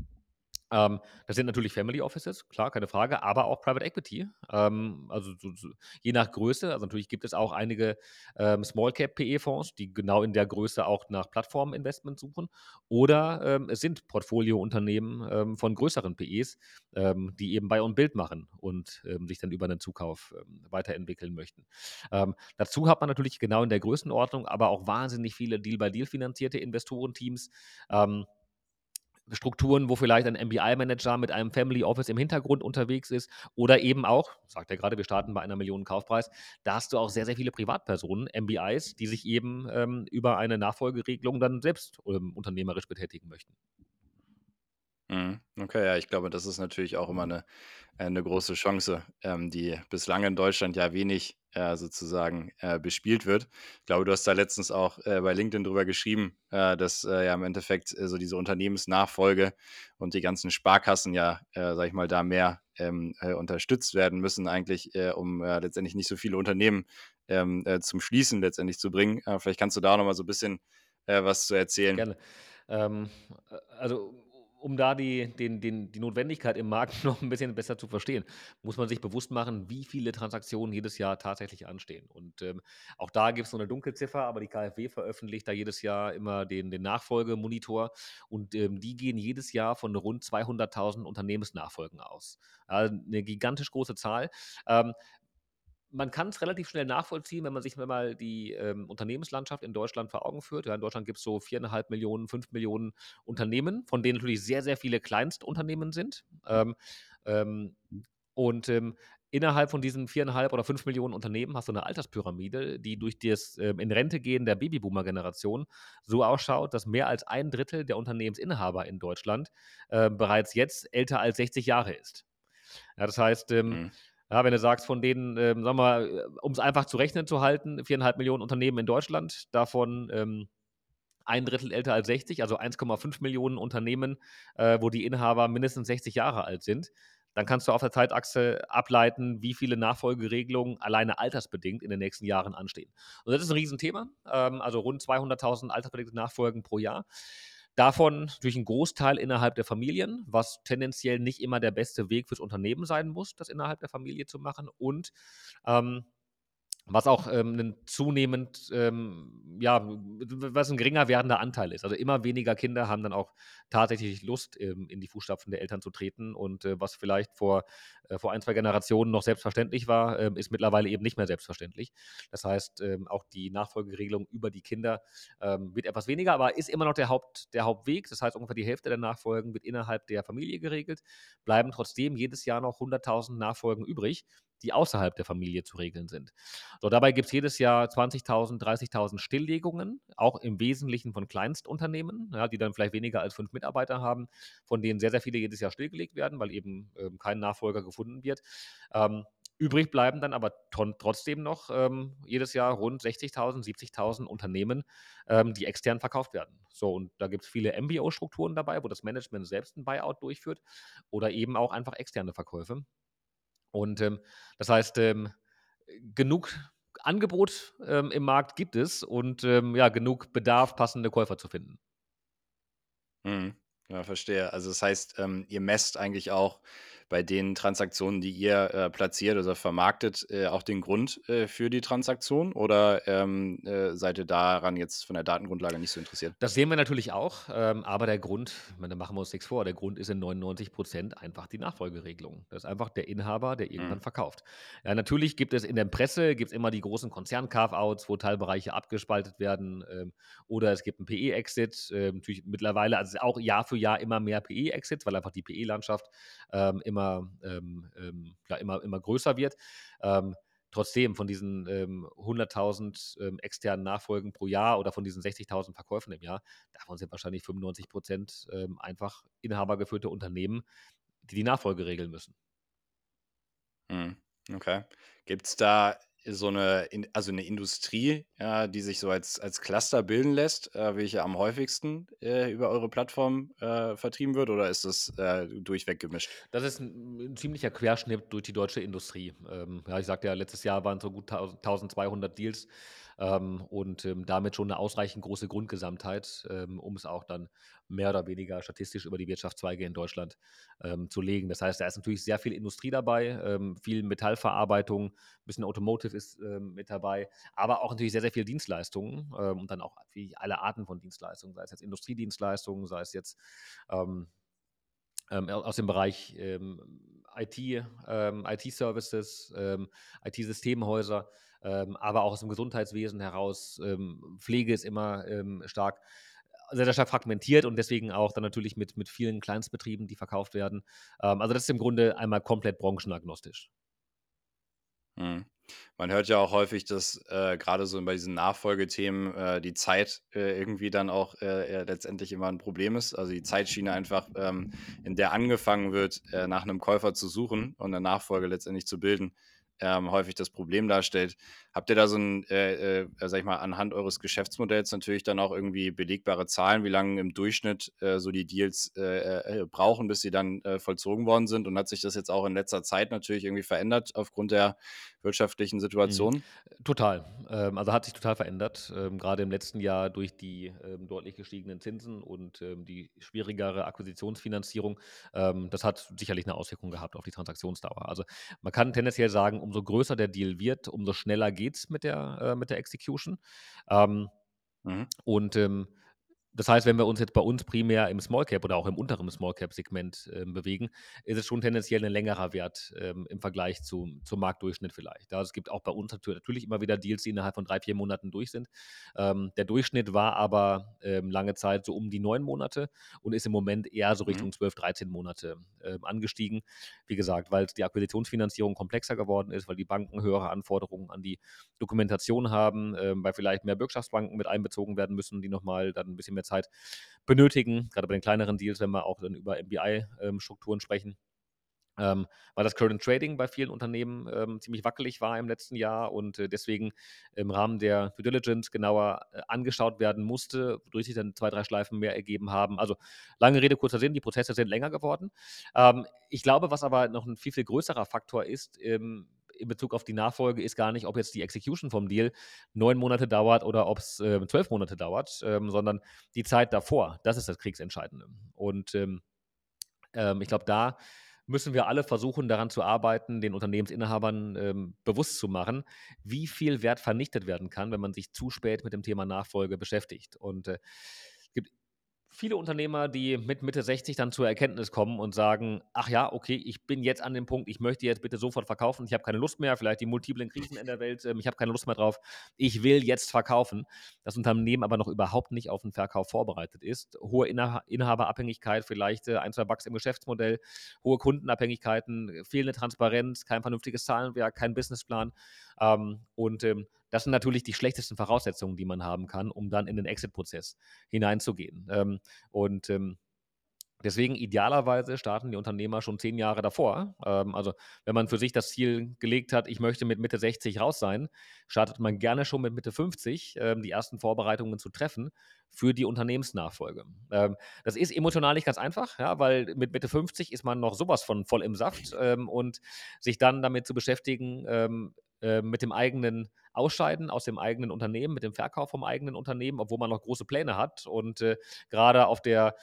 Ähm, das sind natürlich Family Offices, klar, keine Frage, aber auch Private Equity. Ähm, also so, so, je nach Größe, also natürlich gibt es auch einige ähm, Small Cap PE-Fonds, die genau in der Größe auch nach Plattforminvestment suchen. Oder ähm, es sind Portfoliounternehmen ähm, von größeren PEs, ähm, die eben Buy und Build machen und sich dann über einen Zukauf weiterentwickeln möchten. Dazu hat man natürlich genau in der Größenordnung, aber auch wahnsinnig viele Deal-by-Deal finanzierte Investorenteams. Ähm, Strukturen, wo vielleicht ein MBI-Manager mit einem Family Office im Hintergrund unterwegs ist oder eben auch, sagt er gerade, wir starten bei einer Million Kaufpreis, da hast du auch sehr, sehr viele Privatpersonen, MBIs, die sich eben ähm, über eine Nachfolgeregelung dann selbst ähm, unternehmerisch betätigen möchten. Mhm. Okay, ja, ich glaube, das ist natürlich auch immer eine, äh, große Chance, ähm, die bislang in Deutschland ja wenig, äh, sozusagen, äh, bespielt wird. Ich glaube, du hast da letztens auch, äh, bei LinkedIn drüber geschrieben, äh, dass, äh, ja im Endeffekt, äh, so diese Unternehmensnachfolge und die ganzen Sparkassen ja, äh, sage ich mal, da mehr, ähm, äh, unterstützt werden müssen eigentlich, äh, um, äh, letztendlich nicht so viele Unternehmen, ähm, äh, zum Schließen letztendlich zu bringen. Äh, vielleicht kannst du da noch mal so ein bisschen, äh, was zu erzählen? Gerne. Ähm, äh, also, um da die den den die Notwendigkeit im Markt (laughs) noch ein bisschen besser zu verstehen, muss man sich bewusst machen, wie viele Transaktionen jedes Jahr tatsächlich anstehen. Und, ähm, auch da gibt es so eine Dunkelziffer, aber die KfW veröffentlicht da jedes Jahr immer den den Nachfolgemonitor und, ähm, die gehen jedes Jahr von rund 200.000 Unternehmensnachfolgen aus. Also, 'ne gigantisch große Zahl. Ähm, man kann es relativ schnell nachvollziehen, wenn man sich mal die, ähm, Unternehmenslandschaft in Deutschland vor Augen führt. Ja, in Deutschland gibt es so 4.500.000, 5.000.000 Unternehmen, von denen natürlich sehr, sehr viele Kleinstunternehmen sind. Ähm, ähm, und, ähm, innerhalb von diesen 4.500.000 oder 5.000.000 Unternehmen hast du eine Alterspyramide, die durch das, ähm, In-Rente-Gehen der Babyboomer-Generation so ausschaut, dass mehr als ein Drittel der Unternehmensinhaber in Deutschland, äh, bereits jetzt älter als 60 Jahre ist. Ja, das heißt, ähm, Mhm. Ja, wenn du sagst, von denen, ähm, sagen wir mal, um es einfach zu rechnen zu halten, 4.500.000 Unternehmen in Deutschland, davon ähm, ein Drittel älter als 60, also 1,5 Millionen Unternehmen, äh, wo die Inhaber mindestens 60 Jahre alt sind. Dann kannst du auf der Zeitachse ableiten, wie viele Nachfolgeregelungen alleine altersbedingt in den nächsten Jahren anstehen. Und das ist ein Riesenthema. Ähm, also rund 200.000 altersbedingte Nachfolgen pro Jahr. Davon durch einen Großteil innerhalb der Familien, was tendenziell nicht immer der beste Weg fürs Unternehmen sein muss, das innerhalb der Familie zu machen. Und ähm, was auch, ähm, 'nen zunehmend, ähm, ja, was ein geringer werdender Anteil ist. Also, immer weniger Kinder haben dann auch tatsächlich Lust, ähm, in die Fußstapfen der Eltern zu treten und, äh, was vielleicht vor äh, vor ein, 2 Generationen noch selbstverständlich war, ähm, ist mittlerweile eben nicht mehr selbstverständlich. Das heißt, ähm, auch die Nachfolgeregelung über die Kinder, ähm, wird etwas weniger, aber ist immer noch der Haupt der Hauptweg. Das heißt, ungefähr die Hälfte der Nachfolgen wird innerhalb der Familie geregelt, bleiben trotzdem jedes Jahr noch 100.000 Nachfolgen übrig, die außerhalb der Familie zu regeln sind. So, dabei gibt es jedes Jahr 20.000, 30.000 Stilllegungen, auch im Wesentlichen von Kleinstunternehmen, ja, die dann vielleicht weniger als fünf Mitarbeiter haben, von denen sehr, sehr viele jedes Jahr stillgelegt werden, weil eben ähm, kein Nachfolger gefunden wird. Ähm, übrig bleiben dann aber trotzdem noch ähm, jedes Jahr rund 60.000, 70.000 Unternehmen, ähm, die extern verkauft werden. So, und da gibt es viele MBO-Strukturen dabei, wo das Management selbst ein Buyout durchführt oder eben auch einfach externe Verkäufe. Und ähm, das heißt, ähm, genug Angebot ähm, im Markt gibt es und ähm, ja, genug Bedarf, passende Käufer zu finden. Mhm. Ja, verstehe. Also das heißt, ähm, ihr messt eigentlich auch bei den Transaktionen, die ihr äh, platziert oder vermarktet, äh, auch den Grund äh, für die Transaktion? Oder ähm, äh, seid ihr daran jetzt von der Datengrundlage nicht so interessiert? Das sehen wir natürlich auch, ähm, aber der Grund, meine, da machen wir uns nichts vor, der Grund ist in 99 Prozent einfach die Nachfolgeregelung. Das ist einfach der Inhaber, der irgendwann Mhm. verkauft. Ja, natürlich gibt es in der Presse gibt's immer die großen Konzern-Carve-outs, wo Teilbereiche abgespaltet werden, ähm, oder es gibt 'n PE-Exit. Ähm, natürlich mittlerweile also auch Jahr für Jahr immer mehr PE-Exits, weil einfach die PE-Landschaft ähm, immer, ähm, ähm, ja, immer, immer größer wird. Ähm, trotzdem von diesen ähm, 100.000 ähm, externen Nachfolgen pro Jahr oder von diesen 60.000 Verkäufen im Jahr, davon sind wahrscheinlich 95 Prozent ähm, einfach inhabergeführte Unternehmen, die die Nachfolge regeln müssen. Mhm. Okay. Gibt es da so eine, in, also eine Industrie, ja, die sich so als, als Cluster bilden lässt, äh, welche am häufigsten äh, über eure Plattform äh, vertrieben wird, oder ist das äh, durchweg gemischt? Das ist ein 'n ziemlicher Querschnitt durch die deutsche Industrie. Ähm, ja, ich sagte ja, letztes Jahr waren so gut tau 1.200 Deals, ähm, und, ähm, damit schon eine ausreichend große Grundgesamtheit, ähm, um es auch dann mehr oder weniger statistisch über die Wirtschaftszweige in Deutschland, ähm, zu legen. Das heißt, da ist natürlich sehr viel Industrie dabei, ähm, viel Metallverarbeitung, ein bisschen Automotive ist, ähm, mit dabei, aber auch natürlich sehr, sehr viel Dienstleistungen, und dann auch alle Arten von Dienstleistungen, sei es jetzt Industriedienstleistungen, sei es jetzt, aus dem Bereich IT, IT-Services, IT-Systemhäuser, ähm, aber auch aus dem Gesundheitswesen heraus. Ähm, Pflege ist immer ähm, stark, sehr, sehr stark fragmentiert und deswegen auch dann natürlich mit, mit vielen Kleinstbetrieben, die verkauft werden. Ähm, also das ist im Grunde einmal komplett branchenagnostisch. Mhm. Man hört ja auch häufig, dass äh, gerade so bei diesen Nachfolgethemen äh, die Zeit äh, irgendwie dann auch äh, letztendlich immer ein Problem ist. Also die Zeitschiene einfach, ähm, in der angefangen wird, äh, nach einem Käufer zu suchen und eine Nachfolge letztendlich zu bilden, ähm, häufig das Problem darstellt. Habt ihr da so ein, äh, äh, sag ich mal, anhand eures Geschäftsmodells natürlich dann auch irgendwie belegbare Zahlen, wie lange im Durchschnitt äh, so die Deals äh, äh, brauchen, bis sie dann äh, vollzogen worden sind? Und hat sich das jetzt auch in letzter Zeit natürlich irgendwie verändert aufgrund der wirtschaftlichen Mhm. Situation? Total. Ähm, also hat sich total verändert. Ähm, gerade im letzten Jahr durch die ähm, deutlich gestiegenen Zinsen und ähm, die schwierigere Akquisitionsfinanzierung. Ähm, das hat sicherlich eine Auswirkung gehabt auf die Transaktionsdauer. Also man kann tendenziell sagen, umso größer der Deal wird, umso schneller geht es mit der, äh, mit der Execution. Ähm, Mhm. und ähm, das heißt, wenn wir uns jetzt bei uns primär im Small Cap oder auch im unteren Small Cap Segment ähm, bewegen, ist es schon tendenziell ein längerer Wert ähm, im Vergleich zu, zum Marktdurchschnitt vielleicht. Ja, es gibt auch bei uns natür- natürlich immer wieder Deals, die innerhalb von drei, vier Monaten durch sind. Ähm, der Durchschnitt war aber ähm, lange Zeit so um die neun Monate und ist im Moment eher so Mhm. Richtung 12, 13 Monate ähm, angestiegen. Wie gesagt, weil die Akquisitionsfinanzierung komplexer geworden ist, weil die Banken höhere Anforderungen an die Dokumentation haben, ähm, weil vielleicht mehr Bürgschaftsbanken mit einbezogen werden müssen, die nochmal dann ein bisschen mehr Zeit benötigen, gerade bei den kleineren Deals, wenn wir auch dann über MBI-Strukturen sprechen. Ähm, weil das Current Trading bei vielen Unternehmen ähm, ziemlich wackelig war im letzten Jahr und äh, deswegen im Rahmen der Due Diligence genauer äh, angeschaut werden musste, wodurch sich dann zwei, drei Schleifen mehr ergeben haben. Also lange Rede, kurzer Sinn, die Prozesse sind länger geworden. Ähm, ich glaube, was aber noch ein viel, viel größerer Faktor ist, ähm, in Bezug auf die Nachfolge ist gar nicht, ob jetzt die Execution vom Deal neun Monate dauert oder ob es äh, zwölf Monate dauert, ähm, sondern die Zeit davor. Das ist das Kriegsentscheidende. Und ähm, ähm, ich glaube, da müssen wir alle versuchen, daran zu arbeiten, den Unternehmensinhabern ähm, bewusst zu machen, wie viel Wert vernichtet werden kann, wenn man sich zu spät mit dem Thema Nachfolge beschäftigt. Und äh, viele Unternehmer, die mit Mitte 60 dann zur Erkenntnis kommen und sagen, ach ja, okay, ich bin jetzt an dem Punkt, ich möchte jetzt bitte sofort verkaufen, ich habe keine Lust mehr, vielleicht die multiplen Krisen in der Welt, ähm, ich habe keine Lust mehr drauf, ich will jetzt verkaufen. Das Unternehmen aber noch überhaupt nicht auf den Verkauf vorbereitet ist. Hohe Inha Inhaberabhängigkeit, vielleicht äh, ein, zwei Bugs im Geschäftsmodell, hohe Kundenabhängigkeiten, fehlende Transparenz, kein vernünftiges Zahlenwerk, kein Businessplan. Ähm, und ähm, das sind natürlich die schlechtesten Voraussetzungen, die man haben kann, um dann in den Exit-Prozess hineinzugehen. Ähm, und ähm, Deswegen idealerweise starten die Unternehmer schon zehn Jahre davor. Ähm, also wenn man für sich das Ziel gelegt hat, ich möchte mit Mitte 60 raus sein, startet man gerne schon mit Mitte 50 ähm, die ersten Vorbereitungen zu treffen für die Unternehmensnachfolge. Das ist emotional nicht ganz einfach, ja, weil mit Mitte 50 ist man noch sowas von voll im Saft und sich dann damit zu beschäftigen, äh, mit dem eigenen Ausscheiden aus dem eigenen Unternehmen, mit dem Verkauf vom eigenen Unternehmen, obwohl man noch große Pläne hat und äh, gerade auf der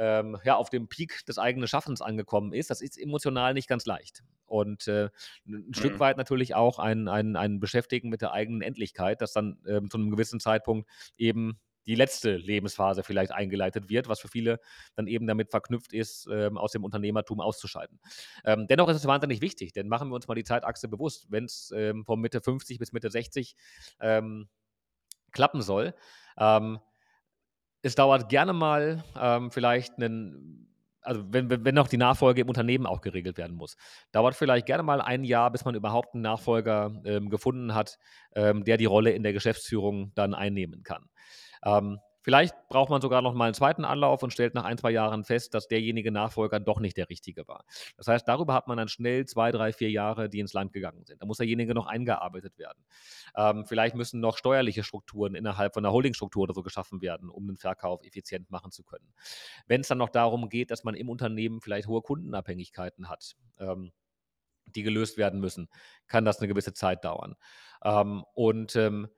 ähm, ja, auf dem Peak des eigenen Schaffens angekommen ist, das ist emotional nicht ganz leicht. Und äh, ein mhm. Stück weit natürlich auch ein, ein, ein Beschäftigen mit der eigenen Endlichkeit, das dann ähm, zu einem gewissen Zeitpunkt eben die letzte Lebensphase vielleicht eingeleitet wird, was für viele dann eben damit verknüpft ist, ähm, aus dem Unternehmertum auszuscheiden. Ähm, dennoch ist es wahnsinnig wichtig, denn machen wir uns mal die Zeitachse bewusst, wenn es ähm, von Mitte 50 bis Mitte 60 ähm, klappen soll. Ähm, es dauert gerne mal ähm, vielleicht einen also wenn, wenn, noch die Nachfolge im Unternehmen auch geregelt werden muss. Dauert vielleicht gerne mal ein Jahr, bis man überhaupt einen Nachfolger ähm, gefunden hat, ähm, der die Rolle in der Geschäftsführung dann einnehmen kann. Ähm, vielleicht braucht man sogar noch mal einen zweiten Anlauf und stellt nach ein, zwei Jahren fest, dass derjenige Nachfolger doch nicht der richtige war. Das heißt, darüber hat man dann schnell zwei, drei, vier Jahre, die ins Land gegangen sind. Da muss derjenige noch eingearbeitet werden. Ähm, vielleicht müssen noch steuerliche Strukturen innerhalb von einer Holdingstruktur oder so geschaffen werden, um den Verkauf effizient machen zu können. Wenn es dann noch darum geht, dass man im Unternehmen vielleicht hohe Kundenabhängigkeiten hat, ähm, die gelöst werden müssen, kann das eine gewisse Zeit dauern. Ähm, und ähm,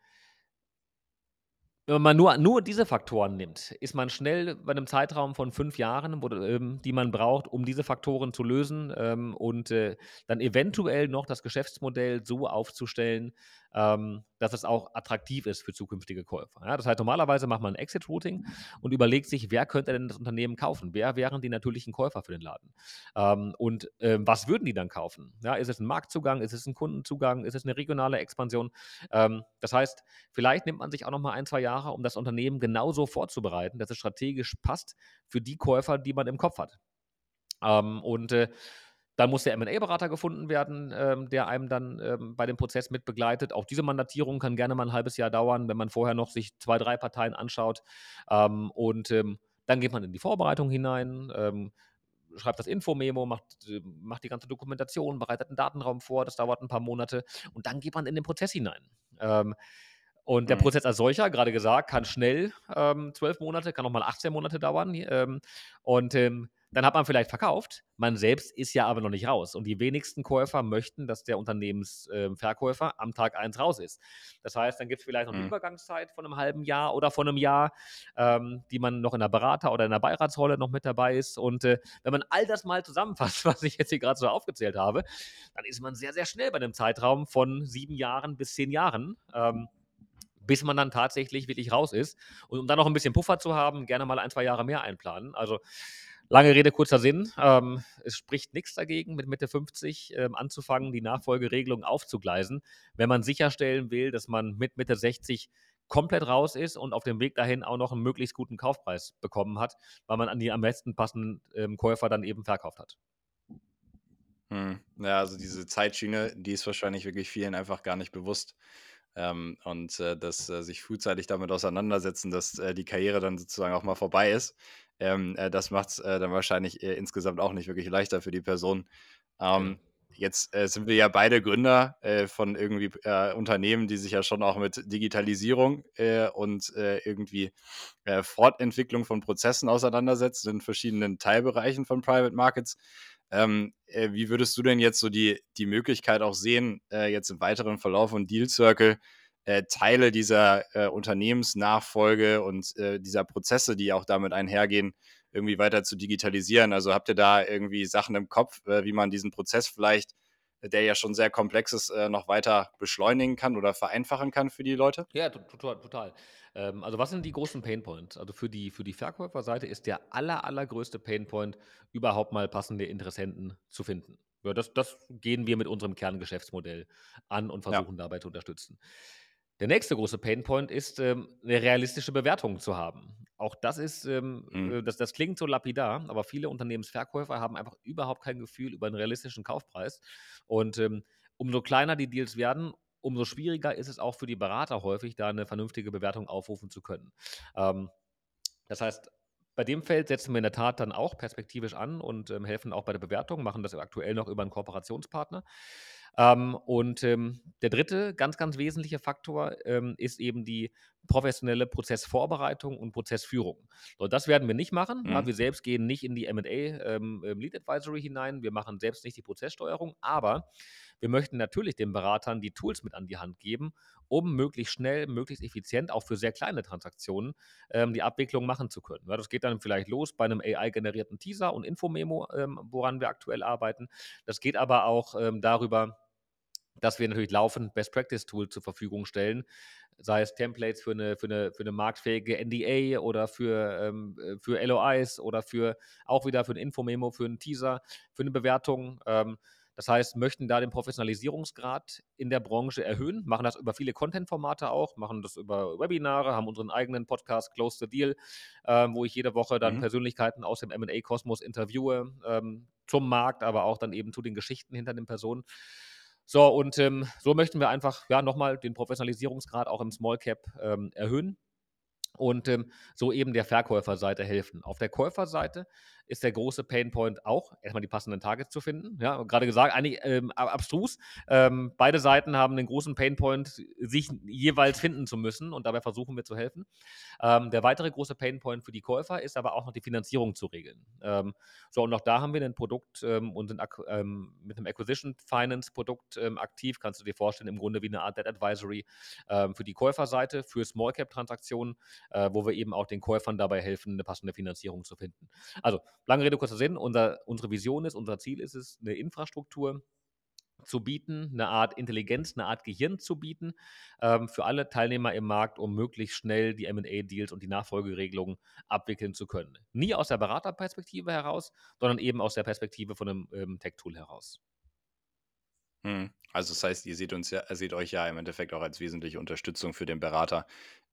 wenn man nur, nur diese Faktoren nimmt, ist man schnell bei einem Zeitraum von fünf Jahren, wo, ähm, die man braucht, um diese Faktoren zu lösen ähm, und äh, dann eventuell noch das Geschäftsmodell so aufzustellen, ähm, dass es auch attraktiv ist für zukünftige Käufer. Ja, das heißt, normalerweise macht man ein Exit-Routing und überlegt sich, wer könnte denn das Unternehmen kaufen? Wer wären die natürlichen Käufer für den Laden? Ähm, und äh, was würden die dann kaufen? Ja, ist es ein Marktzugang? Ist es ein Kundenzugang? Ist es eine regionale Expansion? Ähm, das heißt, vielleicht nimmt man sich auch noch mal ein, zwei Jahre, um das Unternehmen genauso vorzubereiten, dass es strategisch passt für die Käufer, die man im Kopf hat. Ähm, und äh, dann muss der MA-Berater gefunden werden, ähm, der einem dann ähm, bei dem Prozess mit begleitet. Auch diese Mandatierung kann gerne mal ein halbes Jahr dauern, wenn man vorher noch sich zwei, drei Parteien anschaut. Ähm, und ähm, dann geht man in die Vorbereitung hinein, ähm, schreibt das Infomemo, macht, äh, macht die ganze Dokumentation, bereitet einen Datenraum vor, das dauert ein paar Monate und dann geht man in den Prozess hinein. Ähm, und der mhm. Prozess als solcher, gerade gesagt, kann schnell zwölf Monate, kann auch mal 18 Monate dauern. und dann hat man vielleicht verkauft, man selbst ist ja aber noch nicht raus. Und die wenigsten Käufer möchten, dass der Unternehmensverkäufer äh, am Tag 1 raus ist. Das heißt, dann gibt es vielleicht noch eine mhm. Übergangszeit von einem halben Jahr oder von einem Jahr, ähm, die man noch in der Berater- oder in der Beiratsrolle noch mit dabei ist. Und äh, wenn man all das mal zusammenfasst, (laughs) was ich jetzt hier gerade so aufgezählt habe, dann ist man sehr, sehr schnell bei einem Zeitraum von sieben Jahren bis zehn Jahren. Ähm, bis man dann tatsächlich wirklich raus ist. Und um dann noch ein bisschen Puffer zu haben, gerne mal ein, zwei Jahre mehr einplanen. Also Lange Rede, kurzer Sinn. Ähm, es spricht nichts dagegen, mit Mitte 50 ähm, anzufangen, die Nachfolgeregelung aufzugleisen, wenn man sicherstellen will, dass man mit Mitte 60 komplett raus ist und auf dem Weg dahin auch noch einen möglichst guten Kaufpreis bekommen hat, weil man an die am besten passenden ähm, Käufer dann eben verkauft hat. Hm. Ja, also diese Zeitschiene, die ist wahrscheinlich wirklich vielen einfach gar nicht bewusst. Ähm, und äh, dass äh, sich frühzeitig damit auseinandersetzen, dass äh, die Karriere dann sozusagen auch mal vorbei ist, ähm, äh, das macht es äh, dann wahrscheinlich äh, insgesamt auch nicht wirklich leichter für die Person. Ähm, Jetzt äh, sind wir ja beide Gründer äh, von irgendwie äh, Unternehmen, die sich ja schon auch mit Digitalisierung und irgendwie Fortentwicklung von Prozessen auseinandersetzen in verschiedenen Teilbereichen von Private Markets. Ähm, wie würdest du denn jetzt so die, die Möglichkeit auch sehen, jetzt im weiteren Verlauf von Deal Circle äh, Teile dieser äh, Unternehmensnachfolge und äh, dieser Prozesse, die auch damit einhergehen, irgendwie weiter zu digitalisieren. Also habt ihr da irgendwie Sachen im Kopf, äh, wie man diesen Prozess vielleicht, äh, der ja schon sehr komplex ist, noch weiter beschleunigen kann oder vereinfachen kann für die Leute? Ja, total. total. Ähm, also was sind die großen Painpoints? Also für die, für die Verkäuferseite ist der aller, allergrößte Painpoint, überhaupt mal passende Interessenten zu finden. Ja, das, das gehen wir mit unserem Kerngeschäftsmodell an und versuchen ja. dabei zu unterstützen. Der nächste große Painpoint ist, ähm, eine realistische Bewertung zu haben. Auch das ist, ähm, mhm. Äh, das, das klingt so lapidar, aber viele Unternehmensverkäufer haben einfach überhaupt kein Gefühl über einen realistischen Kaufpreis. Und ähm, umso kleiner die Deals werden, umso schwieriger ist es auch für die Berater häufig, da eine vernünftige Bewertung aufrufen zu können. Ähm, das heißt, bei dem Feld setzen wir in der Tat dann auch perspektivisch an und ähm, helfen auch bei der Bewertung, machen das aktuell noch über einen Kooperationspartner. Ähm, und ähm, der dritte ganz, ganz wesentliche Faktor ähm, ist eben die professionelle Prozessvorbereitung und Prozessführung. So, das werden wir nicht machen. Ja, Mhm. wir selbst gehen nicht in die M&A ähm, ähm, Lead Advisory hinein. Wir machen selbst nicht die Prozesssteuerung, aber wir möchten natürlich den Beratern die Tools mit an die Hand geben, um möglichst schnell, möglichst effizient, auch für sehr kleine Transaktionen, ähm, die Abwicklung machen zu können. Ja, das geht dann vielleicht los bei einem AI-generierten Teaser und Infomemo, ähm, woran wir aktuell arbeiten. Das geht aber auch ähm, darüber, dass wir natürlich laufend Best Practice Tools zur Verfügung stellen, sei es Templates für eine, für eine, für eine marktfähige NDA oder für, ähm, äh, für LOIs oder für auch wieder für ein Infomemo, für einen Teaser, für eine Bewertung. Ähm, das heißt, möchten da den Professionalisierungsgrad in der Branche erhöhen, machen das über viele Content-Formate auch, machen das über Webinare, haben unseren eigenen Podcast Close the Deal, ähm, wo ich jede Woche dann Mhm. Persönlichkeiten aus dem M&A-Kosmos interviewe, ähm, zum Markt, aber auch dann eben zu den Geschichten hinter den Personen. So, und ähm, so möchten wir einfach ja nochmal den Professionalisierungsgrad auch im Small Cap ähm, erhöhen und ähm, so eben der Verkäuferseite helfen. Auf der Käuferseite ist der große Painpoint auch, erstmal die passenden Targets zu finden. Ja, gerade gesagt, eigentlich ähm, ab- abstrus. Ähm, beide Seiten haben den großen Painpoint, sich jeweils finden zu müssen und dabei versuchen wir zu helfen. Ähm, der weitere große Painpoint für die Käufer ist aber auch noch die Finanzierung zu regeln. Ähm, so, und auch da haben wir ein Produkt ähm, und sind ähm, mit einem Acquisition Finance Produkt aktiv. Kannst du dir vorstellen, im Grunde wie eine Art Debt Advisory für die Käuferseite, für Small Cap Transaktionen, äh, wo wir eben auch den Käufern dabei helfen, eine passende Finanzierung zu finden. Also, lange Rede, kurzer Sinn. Unser, unsere Vision ist, unser Ziel ist es, eine Infrastruktur zu bieten, eine Art Intelligenz, eine Art Gehirn zu bieten ähm, für alle Teilnehmer im Markt, um möglichst schnell die MA-Deals und die Nachfolgeregelungen abwickeln zu können. Nie aus der Beraterperspektive heraus, sondern eben aus der Perspektive von einem ähm, Tech-Tool heraus. Mhm. Also das heißt, ihr seht uns ja, seht euch ja im Endeffekt auch als wesentliche Unterstützung für den Berater,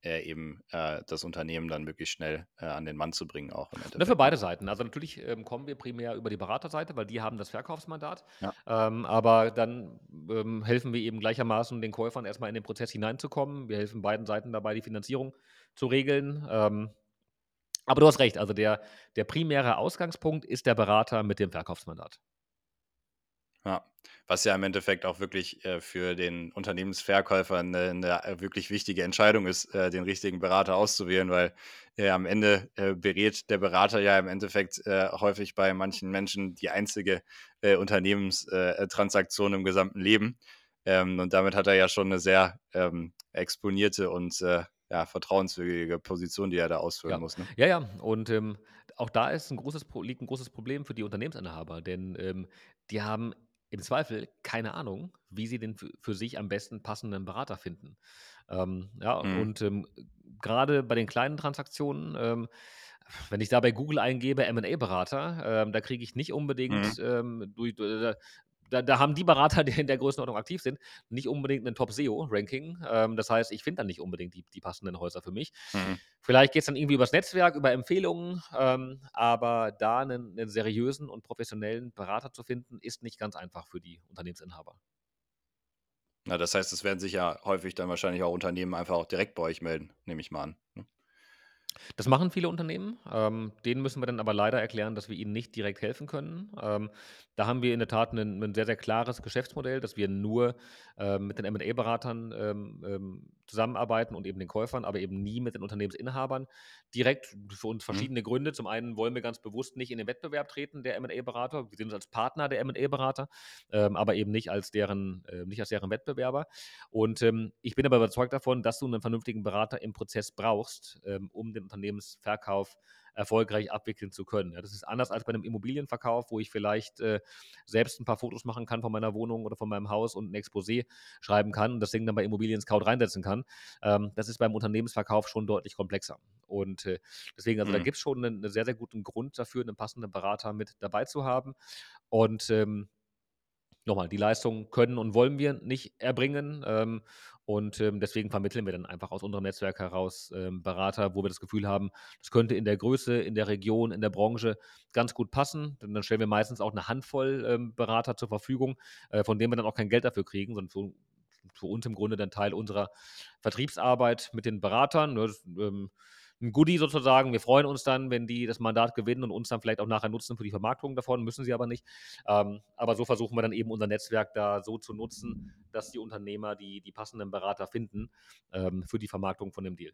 äh, eben äh, das Unternehmen dann möglichst schnell äh, an den Mann zu bringen, auch Endeffekt. für ne? beide Seiten. Also natürlich ähm, kommen wir primär über die Beraterseite, weil die haben das Verkaufsmandat. Ja. Ähm, aber dann ähm, helfen wir eben gleichermaßen den Käufern erstmal in den Prozess hineinzukommen. Wir helfen beiden Seiten dabei, die Finanzierung zu regeln. Ähm, aber du hast recht, also der, der primäre Ausgangspunkt ist der Berater mit dem Verkaufsmandat. Ja, was ja im Endeffekt auch wirklich äh, für den Unternehmensverkäufer eine, eine äh, wirklich wichtige Entscheidung ist, äh, den richtigen Berater auszuwählen, weil äh, am Ende äh, berät der Berater ja im Endeffekt äh, häufig bei manchen Menschen die einzige Unternehmenstransaktion im gesamten Leben. Ähm, und damit hat er ja schon eine sehr ähm, exponierte und ja, vertrauenswürdige Position, die er da ausfüllen Ja. muss. Ne? Ja, ja, und ähm, auch da ist ein großes, liegt ein großes Problem für die Unternehmensinhaber, denn ähm, die haben im Zweifel keine Ahnung, wie sie den für, sich am besten passenden Berater finden. Ähm, ja, Mhm. und ähm, gerade bei den kleinen Transaktionen, ähm, wenn ich da bei Google eingebe, MA-Berater, ähm, da kriege ich nicht unbedingt Mhm. ähm, durch, da, da, haben die Berater, die in der Größenordnung aktiv sind, nicht unbedingt ein Top-SEO-Ranking. Ähm, das heißt, ich finde dann nicht unbedingt die, die passenden Häuser für mich. Mhm. Vielleicht geht es dann irgendwie übers Netzwerk, über Empfehlungen, ähm, aber da einen, einen seriösen und professionellen Berater zu finden, ist nicht ganz einfach für die Unternehmensinhaber. Na, das heißt, es werden sich ja häufig dann wahrscheinlich auch Unternehmen einfach auch direkt bei euch melden, nehme ich mal an. ne? Das machen viele Unternehmen. Ähm, denen müssen wir dann aber leider erklären, dass wir ihnen nicht direkt helfen können. Ähm, da haben wir in der Tat ein, ein sehr, sehr klares Geschäftsmodell, dass wir nur ähm, mit den MA-Beratern ähm, ähm, zusammenarbeiten und eben den Käufern, aber eben nie mit den Unternehmensinhabern. Direkt für uns Mhm. verschiedene Gründe. Zum einen wollen wir ganz bewusst nicht in den Wettbewerb treten, der MA-Berater. Wir sehen uns als Partner der MA-Berater, ähm, aber eben nicht als deren, äh, nicht als deren Wettbewerber. Und ähm, ich bin aber überzeugt davon, dass du einen vernünftigen Berater im Prozess brauchst, ähm, um den Unternehmensverkauf erfolgreich abwickeln zu können. Ja, das ist anders als bei einem Immobilienverkauf, wo ich vielleicht äh, selbst ein paar Fotos machen kann von meiner Wohnung oder von meinem Haus und ein Exposé schreiben kann und das Ding dann bei Immobilien Scout reinsetzen kann. Ähm, das ist beim Unternehmensverkauf schon deutlich komplexer. Und äh, deswegen, also da Mhm. gibt es schon einen, einen sehr, sehr guten Grund dafür, einen passenden Berater mit dabei zu haben. Und ähm, nochmal, die Leistung können und wollen wir nicht erbringen. Ähm, und ähm, deswegen vermitteln wir dann einfach aus unserem Netzwerk heraus ähm, Berater, wo wir das Gefühl haben, das könnte in der Größe, in der Region, in der Branche ganz gut passen. Denn dann stellen wir meistens auch eine Handvoll ähm, Berater zur Verfügung, äh, von denen wir dann auch kein Geld dafür kriegen, sondern für, für uns im Grunde dann Teil unserer Vertriebsarbeit mit den Beratern. Ne, das, ähm, ein Goodie sozusagen. Wir freuen uns dann, wenn die das Mandat gewinnen und uns dann vielleicht auch nachher nutzen für die Vermarktung davon, müssen sie aber nicht. Ähm, aber so versuchen wir dann eben unser Netzwerk da so zu nutzen, dass die Unternehmer die, die passenden Berater finden ähm, für die Vermarktung von dem Deal.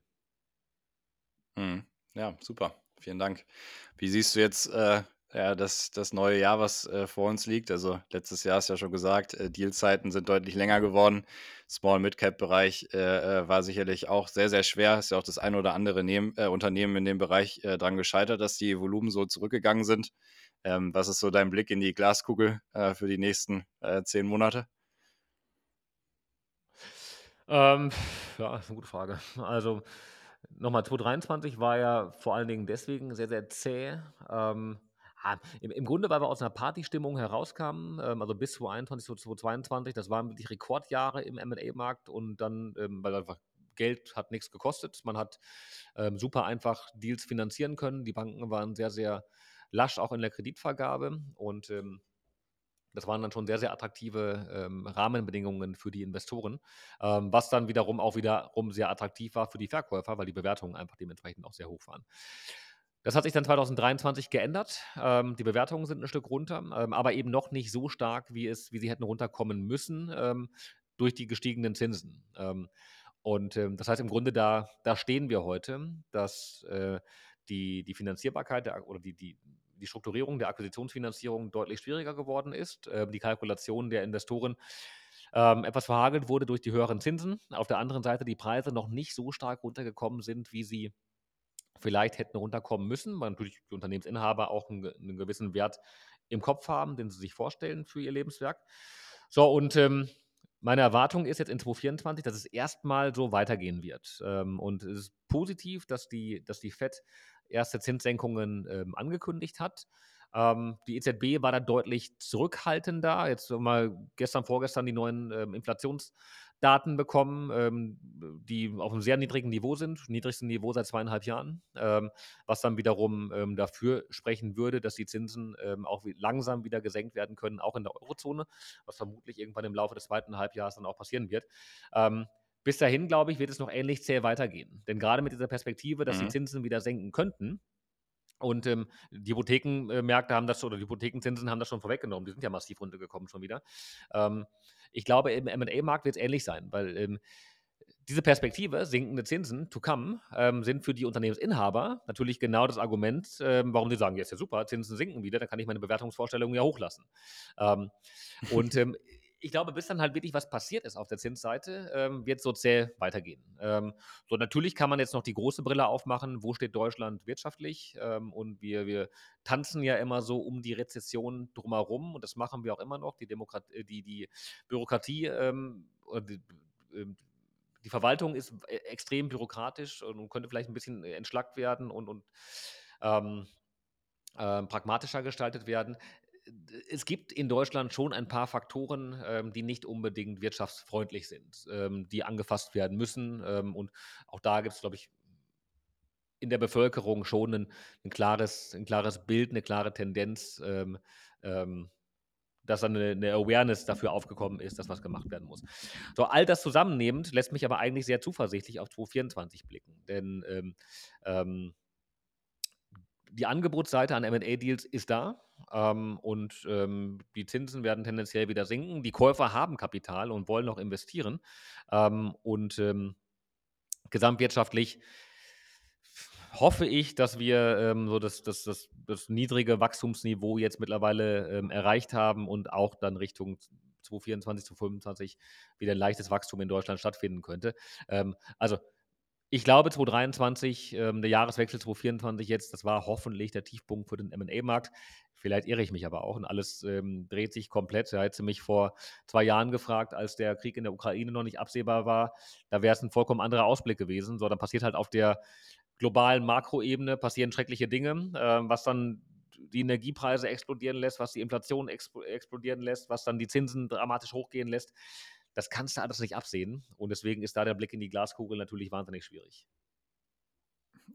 Mhm. Ja, super. Vielen Dank. Wie siehst du jetzt äh, ja, das, das neue Jahr, was äh, vor uns liegt? Also letztes Jahr ist ja schon gesagt, äh, Dealzeiten sind deutlich länger geworden. Small-Mid-Cap-Bereich äh, äh, war sicherlich auch sehr, sehr schwer. Ist ja auch das ein oder andere Nehm, äh, Unternehmen in dem Bereich äh, dran gescheitert, dass die Volumen so zurückgegangen sind. Ähm, was ist so dein Blick in die Glaskugel äh, für die nächsten zehn Monate? Ähm, ja, ist eine gute Frage. Also nochmal, 2023 war ja vor allen Dingen deswegen sehr, sehr zäh. Ähm, im, Im Grunde, weil wir aus einer Partystimmung herauskamen, ähm, also bis 2021, 2022, das waren wirklich Rekordjahre im MA-Markt und dann, ähm, weil einfach Geld hat nichts gekostet. Man hat ähm, super einfach Deals finanzieren können. Die Banken waren sehr, sehr lasch auch in der Kreditvergabe und ähm, das waren dann schon sehr, sehr attraktive ähm, Rahmenbedingungen für die Investoren, ähm, was dann wiederum auch wiederum sehr attraktiv war für die Verkäufer, weil die Bewertungen einfach dementsprechend auch sehr hoch waren. Das hat sich dann 2023 geändert. Ähm, die Bewertungen sind ein Stück runter, ähm, aber eben noch nicht so stark, wie, es, wie sie hätten runterkommen müssen ähm, durch die gestiegenen Zinsen. Ähm, und das heißt im Grunde, da, da stehen wir heute, dass äh, die, die Finanzierbarkeit der, oder die, die, die Strukturierung der Akquisitionsfinanzierung deutlich schwieriger geworden ist. Äh, die Kalkulation der Investoren ähm, etwas verhagelt wurde durch die höheren Zinsen. Auf der anderen Seite die Preise noch nicht so stark runtergekommen sind, wie sie vielleicht hätten runterkommen müssen, weil natürlich die Unternehmensinhaber auch einen, einen gewissen Wert im Kopf haben, den sie sich vorstellen für ihr Lebenswerk. So, und ähm, meine Erwartung ist jetzt in 2024, dass es erstmal so weitergehen wird. Ähm, und es ist positiv, dass die, dass die FED erste Zinssenkungen ähm, angekündigt hat. Ähm, die EZB war da deutlich zurückhaltender. Jetzt mal gestern, vorgestern die neuen ähm, Inflationsdaten bekommen, ähm, die auf einem sehr niedrigen Niveau sind, niedrigsten Niveau seit zweieinhalb Jahren, ähm, was dann wiederum ähm, dafür sprechen würde, dass die Zinsen auch langsam wieder gesenkt werden können, auch in der Eurozone, was vermutlich irgendwann im Laufe des zweiten Halbjahres dann auch passieren wird. Bis dahin, glaube ich, wird es noch ähnlich zäh weitergehen. Denn gerade mit dieser Perspektive, dass mhm. die Zinsen wieder senken könnten, und ähm, die Hypothekenmärkte haben das, oder die Hypothekenzinsen haben das schon vorweggenommen. Die sind ja massiv runtergekommen schon wieder. Ähm, ich glaube, im MA-Markt wird es ähnlich sein, weil ähm, diese Perspektive, sinkende Zinsen to come, ähm, sind für die Unternehmensinhaber natürlich genau das Argument, ähm, warum sie sagen, ja, ist ja super, Zinsen sinken wieder, dann kann ich meine Bewertungsvorstellungen ja hochlassen. Ähm, und (laughs) ähm, ich glaube, bis dann halt wirklich was passiert ist auf der Zinsseite, ähm, wird es so zäh weitergehen. Ähm, so, natürlich kann man jetzt noch die große Brille aufmachen, wo steht Deutschland wirtschaftlich? Ähm, und wir, wir tanzen ja immer so um die Rezession drumherum und das machen wir auch immer noch. Die, Demokrat äh, die, die Bürokratie ähm, die, ähm, die Verwaltung ist äh, extrem bürokratisch und könnte vielleicht ein bisschen entschlackt werden und, und ähm, äh, pragmatischer gestaltet werden es gibt in Deutschland schon ein paar Faktoren, ähm, die nicht unbedingt wirtschaftsfreundlich sind, ähm, die angefasst werden müssen. Ähm, und auch da gibt es, glaube ich, in der Bevölkerung schon ein, ein, klares, ein klares Bild, eine klare Tendenz, ähm, ähm, dass eine, eine, Awareness dafür aufgekommen ist, dass was gemacht werden muss. So, all das zusammennehmend lässt mich aber eigentlich sehr zuversichtlich auf 2024 blicken. Denn ähm, die Angebotsseite an MA-Deals ist da ähm, und ähm, die Zinsen werden tendenziell wieder sinken. Die Käufer haben Kapital und wollen noch investieren. Ähm, und ähm, gesamtwirtschaftlich hoffe ich, dass wir ähm, so das, das, das, das, niedrige Wachstumsniveau jetzt mittlerweile ähm, erreicht haben und auch dann Richtung 2024, 2025 wieder ein leichtes Wachstum in Deutschland stattfinden könnte. also ich glaube, 2023, ähm, der Jahreswechsel 2024 jetzt, das war hoffentlich der Tiefpunkt für den M&A-Markt. Vielleicht irre ich mich aber auch und alles ähm, dreht sich komplett. Da hätte mich vor zwei Jahren gefragt, als der Krieg in der Ukraine noch nicht absehbar war. Da wäre es ein vollkommen anderer Ausblick gewesen. So, dann passiert halt auf der globalen Makroebene passieren schreckliche Dinge, äh, was dann die Energiepreise explodieren lässt, was die Inflation explodieren lässt, was dann die Zinsen dramatisch hochgehen lässt das kannst du alles nicht absehen. Und deswegen ist da der Blick in die Glaskugel natürlich wahnsinnig schwierig.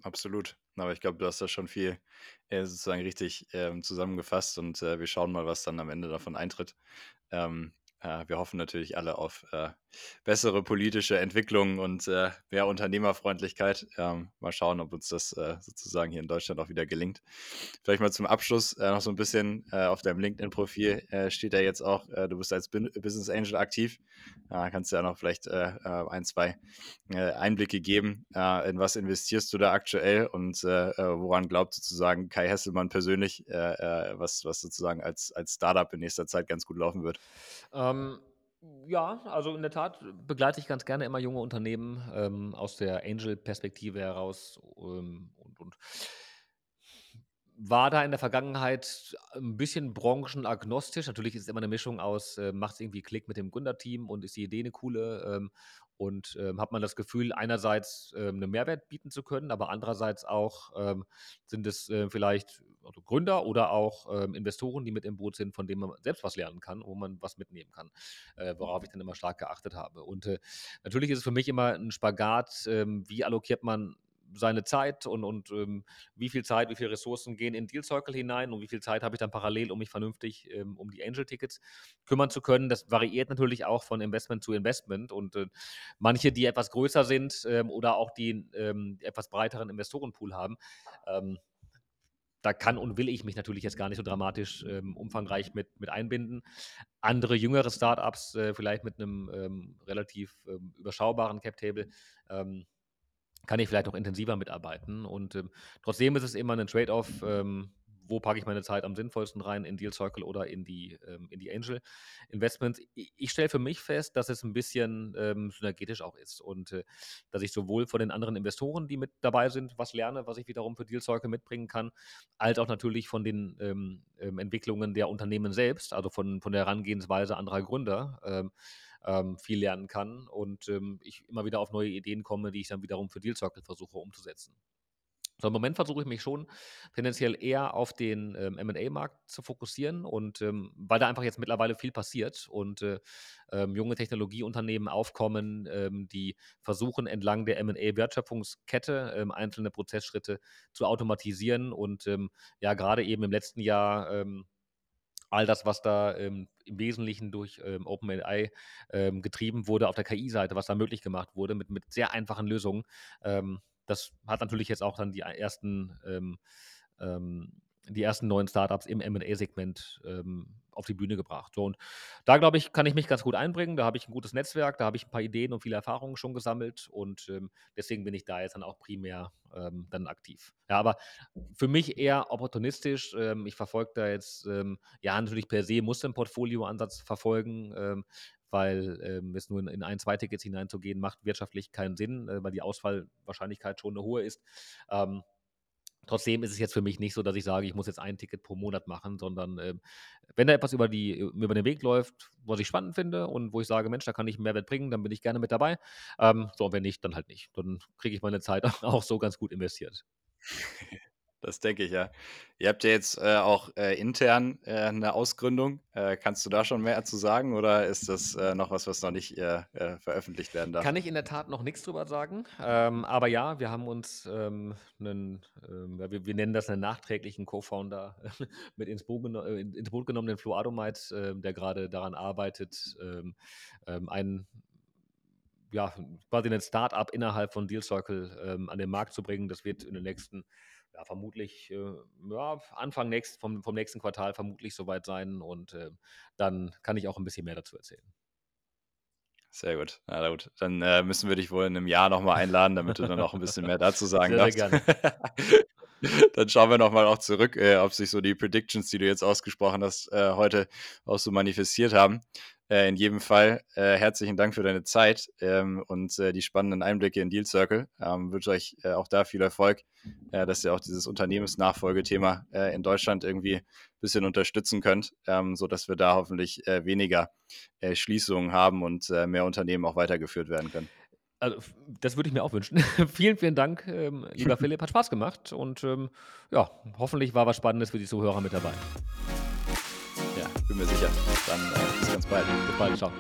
Absolut. Aber ich glaube, du hast da schon viel äh, sozusagen richtig ähm, zusammengefasst und äh, wir schauen mal, was dann am Ende davon eintritt. Ähm, äh, wir hoffen natürlich alle auf äh, bessere politische Entwicklungen und äh, mehr Unternehmerfreundlichkeit. Ähm, mal schauen, ob uns das äh, sozusagen hier in Deutschland auch wieder gelingt. Vielleicht mal zum Abschluss äh, noch so ein bisschen äh, auf deinem LinkedIn-Profil steht ja jetzt auch, du bist als Bin Business Angel aktiv. kannst du ja noch vielleicht ein, zwei Einblicke geben. in was investierst du da aktuell und woran glaubt sozusagen Kai Hesselmann persönlich, was, was sozusagen als, als Startup in nächster Zeit ganz gut laufen wird? Ähm, ja, also in der Tat begleite ich ganz gerne immer junge Unternehmen ähm, aus der Angel-Perspektive heraus ähm, und, und war da in der Vergangenheit ein bisschen branchenagnostisch. Natürlich ist es immer eine Mischung aus, äh, macht es irgendwie Klick mit dem Gründerteam und ist die Idee eine coole ähm, und ähm, hat man das Gefühl, einerseits ähm, einen Mehrwert bieten zu können, aber andererseits auch ähm, sind es äh, vielleicht also Gründer oder auch ähm, Investoren, die mit im Boot sind, von denen man selbst was lernen kann, wo man was mitnehmen kann, äh, worauf ich dann immer stark geachtet habe. Und äh, natürlich ist es für mich immer ein Spagat, ähm, wie allokiert man seine Zeit und, und ähm, wie viel Zeit, wie viele Ressourcen gehen in Deal Circle hinein und wie viel Zeit habe ich dann parallel, um mich vernünftig ähm, um die Angel-Tickets kümmern zu können. Das variiert natürlich auch von Investment zu Investment und äh, manche, die etwas größer sind ähm, oder auch die ähm, etwas breiteren Investorenpool haben, ähm, da kann und will ich mich natürlich jetzt gar nicht so dramatisch ähm, umfangreich mit, mit einbinden. Andere jüngere Startups, äh, vielleicht mit einem ähm, relativ ähm, überschaubaren Cap-Table, ähm, kann ich vielleicht noch intensiver mitarbeiten. Und ähm, trotzdem ist es immer ein Trade-off, ähm, wo packe ich meine Zeit am sinnvollsten rein, in Deal Circle oder in die, ähm, in die Angel Investments. Ich, ich stelle für mich fest, dass es ein bisschen ähm, synergetisch auch ist und äh, dass ich sowohl von den anderen Investoren, die mit dabei sind, was lerne, was ich wiederum für Deal Circle mitbringen kann, als auch natürlich von den ähm, ähm, Entwicklungen der Unternehmen selbst, also von, von der Herangehensweise anderer Gründer ähm, viel lernen kann und ähm, ich immer wieder auf neue Ideen komme, die ich dann wiederum für Deal Circle versuche umzusetzen. So, im Moment versuche ich mich schon tendenziell eher auf den ähm, MA-Markt zu fokussieren und ähm, weil da einfach jetzt mittlerweile viel passiert und äh, ähm, junge Technologieunternehmen aufkommen, ähm, die versuchen entlang der MA-Wertschöpfungskette ähm, einzelne Prozessschritte zu automatisieren und ähm, ja, gerade eben im letzten Jahr all das, was da ähm, im Wesentlichen durch ähm, OpenAI ähm, getrieben wurde auf der KI-Seite, was da möglich gemacht wurde mit, mit sehr einfachen Lösungen. Ähm, das hat natürlich jetzt auch dann die ersten ähm, ähm, die ersten neuen Startups im MA-Segment ähm, auf die Bühne gebracht. So, und da glaube ich, kann ich mich ganz gut einbringen. Da habe ich ein gutes Netzwerk, da habe ich ein paar Ideen und viele Erfahrungen schon gesammelt und ähm, deswegen bin ich da jetzt dann auch primär ähm, dann aktiv. Ja, aber für mich eher opportunistisch. Ähm, ich verfolge da jetzt, ähm, ja, natürlich per se muss ein Portfolio-Ansatz verfolgen, ähm, weil ähm, es nur in, in, ein, zwei Tickets hineinzugehen, macht wirtschaftlich keinen Sinn, äh, weil die Ausfallwahrscheinlichkeit schon eine hohe ist. Ähm, Trotzdem ist es jetzt für mich nicht so, dass ich sage, ich muss jetzt ein Ticket pro Monat machen, sondern äh, wenn da etwas über, die, über den Weg läuft, was ich spannend finde und wo ich sage, Mensch, da kann ich einen Mehrwert bringen, dann bin ich gerne mit dabei. Ähm, so, und wenn nicht, dann halt nicht. Dann kriege ich meine Zeit (laughs) auch so ganz gut investiert. (laughs) Das denke ich, ja. Ihr habt ja jetzt äh, auch äh, intern äh, eine Ausgründung. Äh, kannst du da schon mehr zu sagen oder ist das äh, noch was, was noch nicht äh, veröffentlicht werden darf? Kann ich in der Tat noch nichts drüber sagen. Ähm, aber ja, wir haben uns ähm, einen, ähm, wir, wir, nennen das einen nachträglichen Co-Founder (laughs) mit ins Boot, ins Boot, genommen, den Flo Adomite, ähm, der gerade daran arbeitet, ähm, ähm, einen ja, quasi ein Start-up innerhalb von Deal Circle an den Markt zu bringen. Das wird in den nächsten ja, vermutlich äh, ja, Anfang nächst, vom, vom nächsten Quartal vermutlich soweit sein und äh, dann kann ich auch ein bisschen mehr dazu erzählen. Sehr gut. Na gut, dann äh, müssen wir dich wohl in einem Jahr nochmal einladen, damit du dann auch ein bisschen mehr dazu (laughs) sagen sehr, darfst. Sehr gerne. (laughs) dann schauen wir nochmal auch zurück, äh, ob sich so die Predictions, die du jetzt ausgesprochen hast, äh, heute auch so manifestiert haben. Äh, in jedem Fall äh, herzlichen Dank für deine Zeit ähm, und äh, die spannenden Einblicke in Deal Circle. Ähm, wünsche euch äh, auch da viel Erfolg, äh, dass ihr auch dieses Unternehmensnachfolgethema äh, in Deutschland irgendwie ein bisschen unterstützen könnt, ähm, sodass wir da hoffentlich weniger Schließungen haben und mehr Unternehmen auch weitergeführt werden können. Also, das würde ich mir auch wünschen. (laughs) vielen, vielen Dank, ähm, lieber (laughs) Philipp. Hat Spaß gemacht und ähm, ja, hoffentlich war was Spannendes für die Zuhörer mit dabei bin mir sicher. Dann äh, bis ganz bald. Bis bald, ciao.